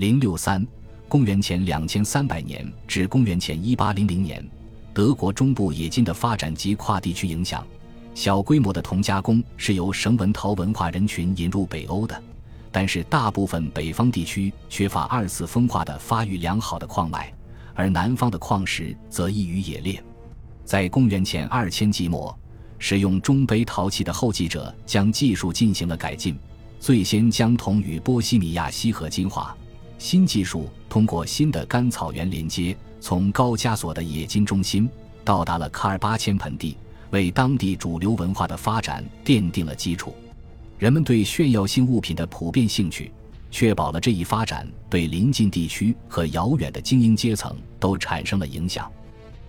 零六三，公元前两千三百年至公元前一八零零年，德国中部冶金的发展及跨地区影响。小规模的铜加工是由绳纹陶文化人群引入北欧的，但是大部分北方地区缺乏二次风化的发育良好的矿脉，而南方的矿石则易于冶炼。在公元前二千纪末，使用中杯陶器的后继者将技术进行了改进，最先将铜与波西米亚锡合金化。新技术通过新的干草原连接，从高加索的冶金中心到达了喀尔巴阡盆地。为当地主流文化的发展奠定了基础，人们对炫耀性物品的普遍兴趣，确保了这一发展对邻近地区和遥远的精英阶层都产生了影响。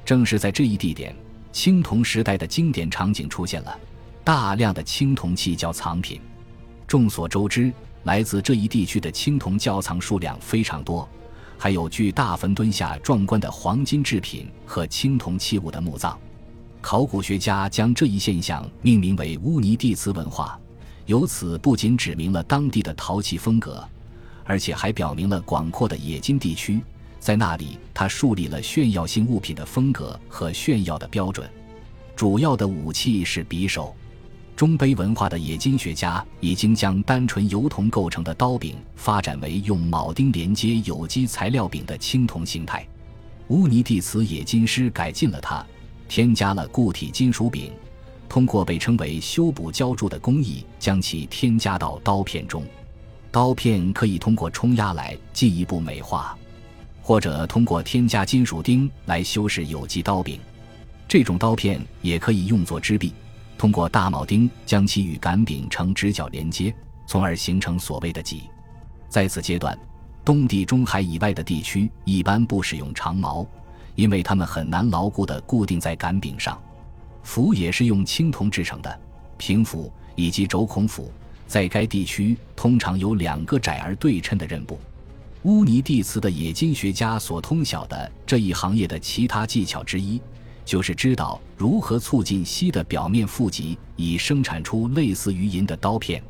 正是在这一地点，青铜时代的经典场景出现了：大量的青铜器窖藏品。众所周知，来自这一地区的青铜窖藏数量非常多，还有巨大坟墩下壮观的黄金制品和青铜器物的墓葬。考古学家将这一现象命名为乌尼蒂茨文化，由此不仅指明了当地的陶器风格，而且还表明了广阔的冶金地区，在那里他树立了炫耀性物品的风格和炫耀的标准。主要的武器是匕首。中杯文化的冶金学家已经将单纯由铜构成的刀柄发展为用铆钉连接有机材料柄的青铜形态。乌尼蒂茨冶金师改进了它。添加了固体金属柄，通过被称为修补浇铸的工艺，将其添加到刀片中。刀片可以通过冲压来进一步美化，或者通过添加金属钉来修饰有机刀柄。这种刀片也可以用作支臂，通过大铆钉将其与杆柄呈直角连接，从而形成所谓的戟。在此阶段，东地中海以外的地区一般不使用长矛。因为它们很难牢固地固定在杆柄上，斧也是用青铜制成的，平斧以及轴孔斧在该地区通常有两个窄而对称的刃部。乌尼蒂茨的冶金学家所通晓的这一行业的其他技巧之一，就是知道如何促进锡的表面富集，以生产出类似于银的刀片。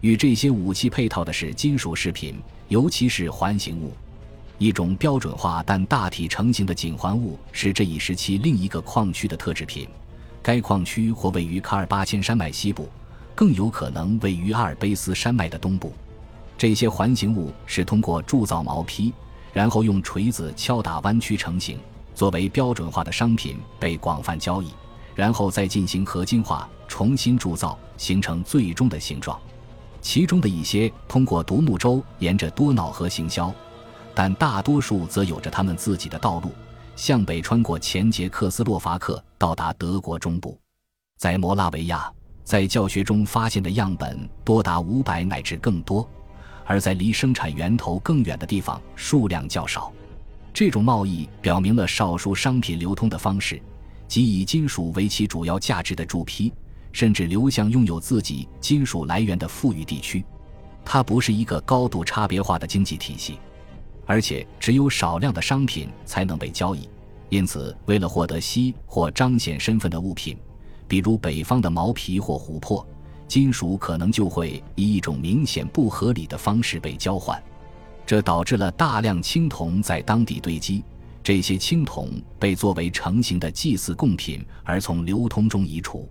与这些武器配套的是金属饰品，尤其是环形物。一种标准化但大体成型的颈环物是这一时期另一个矿区的特制品。该矿区或位于卡尔巴阡山脉西部，更有可能位于阿尔卑斯山脉的东部。这些环形物是通过铸造毛坯，然后用锤子敲打弯曲成型，作为标准化的商品被广泛交易，然后再进行合金化，重新铸造，形成最终的形状。其中的一些通过独木舟沿着多瑙河行销。但大多数则有着他们自己的道路，向北穿过前捷克斯洛伐克，到达德国中部。在摩拉维亚，在教学中发现的样本多达五百乃至更多，而在离生产源头更远的地方，数量较少。这种贸易表明了少数商品流通的方式，即以金属为其主要价值的铸坯，甚至流向拥有自己金属来源的富裕地区。它不是一个高度差别化的经济体系。而且只有少量的商品才能被交易，因此，为了获得锡或彰显身份的物品，比如北方的毛皮或琥珀，金属可能就会以一种明显不合理的方式被交换，这导致了大量青铜在当地堆积。这些青铜被作为成型的祭祀贡品而从流通中移除。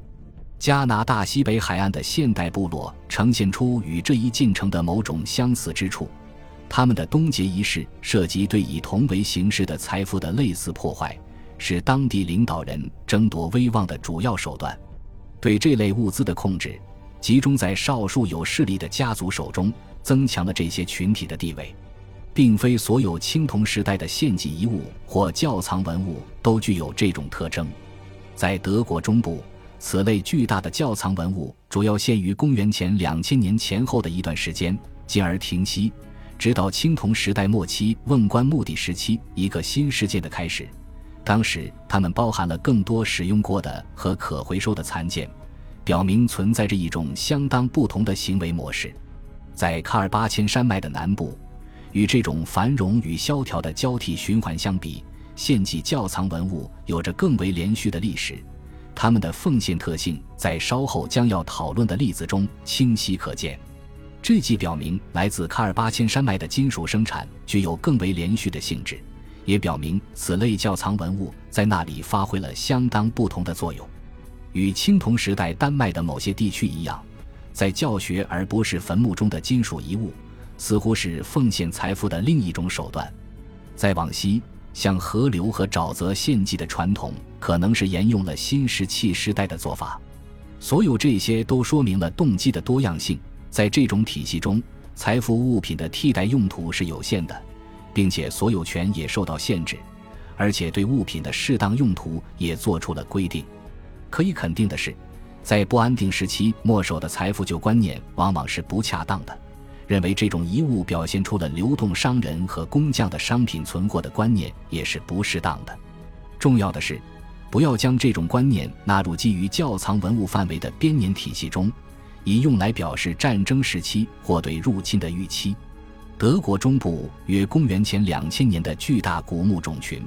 加拿大西北海岸的现代部落呈现出与这一进程的某种相似之处。他们的东结仪式涉及对以铜为形式的财富的类似破坏，是当地领导人争夺威望的主要手段。对这类物资的控制集中在少数有势力的家族手中，增强了这些群体的地位。并非所有青铜时代的献祭遗物或窖藏文物都具有这种特征。在德国中部，此类巨大的窖藏文物主要限于公元前两千年前后的一段时间，进而停息。直到青铜时代末期，瓮棺墓地时期，一个新世界的开始。当时，它们包含了更多使用过的和可回收的残件，表明存在着一种相当不同的行为模式。在喀尔巴阡山脉的南部，与这种繁荣与萧条的交替循环相比，献祭窖藏文物有着更为连续的历史。它们的奉献特性在稍后将要讨论的例子中清晰可见。这既表明来自喀尔巴阡山脉的金属生产具有更为连续的性质，也表明此类窖藏文物在那里发挥了相当不同的作用。与青铜时代丹麦的某些地区一样，在教学而不是坟墓中的金属遗物，似乎是奉献财富的另一种手段。再往西，向河流和沼泽献祭的传统，可能是沿用了新石器时代的做法。所有这些都说明了动机的多样性。在这种体系中，财富物品的替代用途是有限的，并且所有权也受到限制，而且对物品的适当用途也做出了规定。可以肯定的是，在不安定时期没收的财富旧观念往往是不恰当的。认为这种遗物表现出了流动商人和工匠的商品存货的观念也是不适当的。重要的是，不要将这种观念纳入基于窖藏文物范围的编年体系中。以用来表示战争时期或对入侵的预期。德国中部约公元前两千年的巨大古墓种群，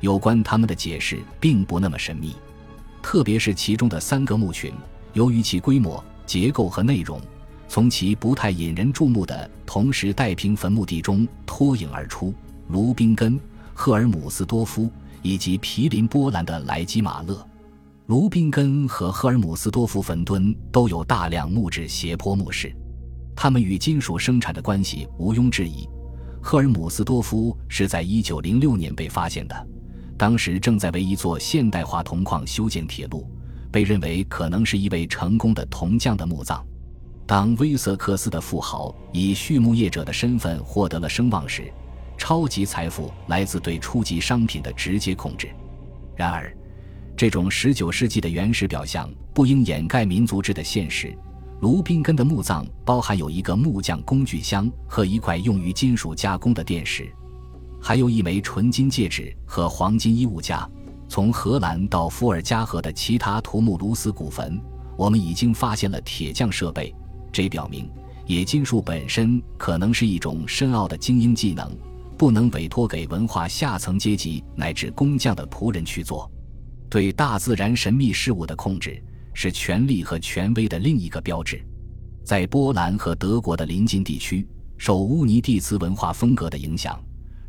有关他们的解释并不那么神秘。特别是其中的三个墓群，由于其规模、结构和内容，从其不太引人注目的同时代平坟墓地中脱颖而出。卢宾根、赫尔姆斯多夫以及毗邻波兰的莱基马勒。卢宾根和赫尔姆斯多夫坟墩都有大量木质斜坡墓室，它们与金属生产的关系毋庸置疑。赫尔姆斯多夫是在1906年被发现的，当时正在为一座现代化铜矿修建铁路，被认为可能是一位成功的铜匠的墓葬。当威瑟克斯的富豪以畜牧业者的身份获得了声望时，超级财富来自对初级商品的直接控制。然而，这种十九世纪的原始表象不应掩盖民族志的现实。卢宾根的墓葬包含有一个木匠工具箱和一块用于金属加工的电石，还有一枚纯金戒指和黄金衣物架。从荷兰到伏尔加河的其他图姆卢斯古坟，我们已经发现了铁匠设备，这表明冶金术本身可能是一种深奥的精英技能，不能委托给文化下层阶级乃至工匠的仆人去做。对大自然神秘事物的控制是权力和权威的另一个标志。在波兰和德国的邻近地区，受乌尼蒂茨文化风格的影响，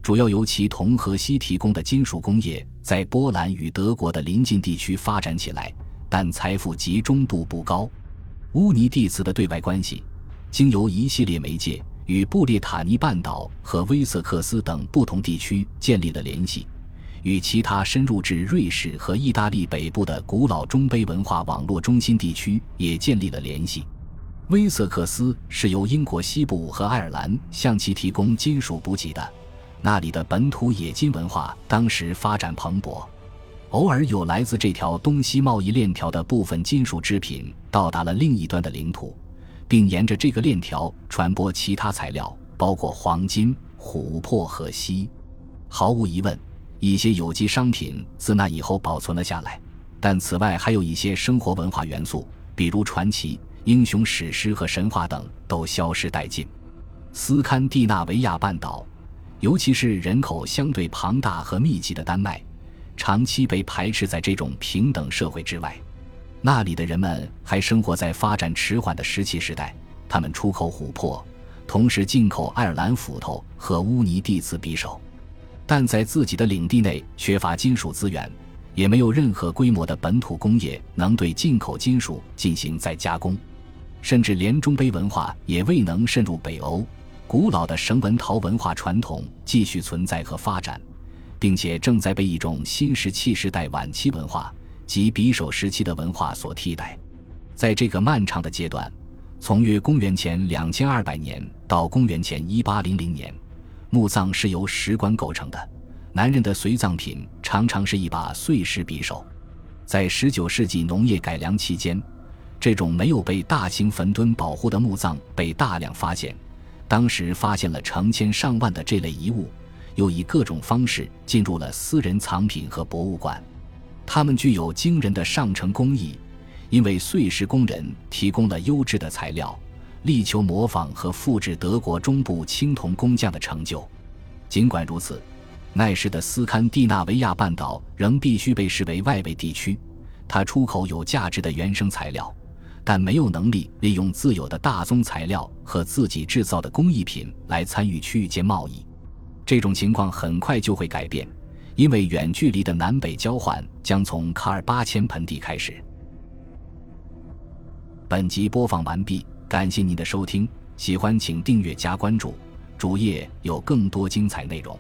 主要由其铜和锡提供的金属工业在波兰与德国的邻近地区发展起来，但财富集中度不高。乌尼蒂茨的对外关系，经由一系列媒介与布列塔尼半岛和威瑟克斯等不同地区建立了联系。与其他深入至瑞士和意大利北部的古老中卑文化网络中心地区也建立了联系。威瑟克斯是由英国西部和爱尔兰向其提供金属补给的，那里的本土冶金文化当时发展蓬勃。偶尔有来自这条东西贸易链条的部分金属制品到达了另一端的领土，并沿着这个链条传播其他材料，包括黄金、琥珀和锡。毫无疑问。一些有机商品自那以后保存了下来，但此外还有一些生活文化元素，比如传奇、英雄史诗和神话等，都消失殆尽。斯堪的纳维亚半岛，尤其是人口相对庞大和密集的丹麦，长期被排斥在这种平等社会之外。那里的人们还生活在发展迟缓的石器时代，他们出口琥珀，同时进口爱尔兰斧头和乌尼蒂茨匕首。但在自己的领地内缺乏金属资源，也没有任何规模的本土工业能对进口金属进行再加工，甚至连中杯文化也未能渗入北欧。古老的绳纹陶文化传统继续存在和发展，并且正在被一种新石器时代晚期文化及匕首时期的文化所替代。在这个漫长的阶段，从约公元前两千二百年到公元前一八零零年。墓葬是由石棺构成的，男人的随葬品常常是一把碎石匕首。在19世纪农业改良期间，这种没有被大型坟墩保护的墓葬被大量发现。当时发现了成千上万的这类遗物，又以各种方式进入了私人藏品和博物馆。它们具有惊人的上乘工艺，因为碎石工人提供了优质的材料。力求模仿和复制德国中部青铜工匠的成就。尽管如此，那时的斯堪的纳维亚半岛仍必须被视为外围地区。它出口有价值的原生材料，但没有能力利用自有的大宗材料和自己制造的工艺品来参与区域间贸易。这种情况很快就会改变，因为远距离的南北交换将从卡尔巴千盆地开始。本集播放完毕，感谢您的收听，喜欢请订阅加关注，主页有更多精彩内容。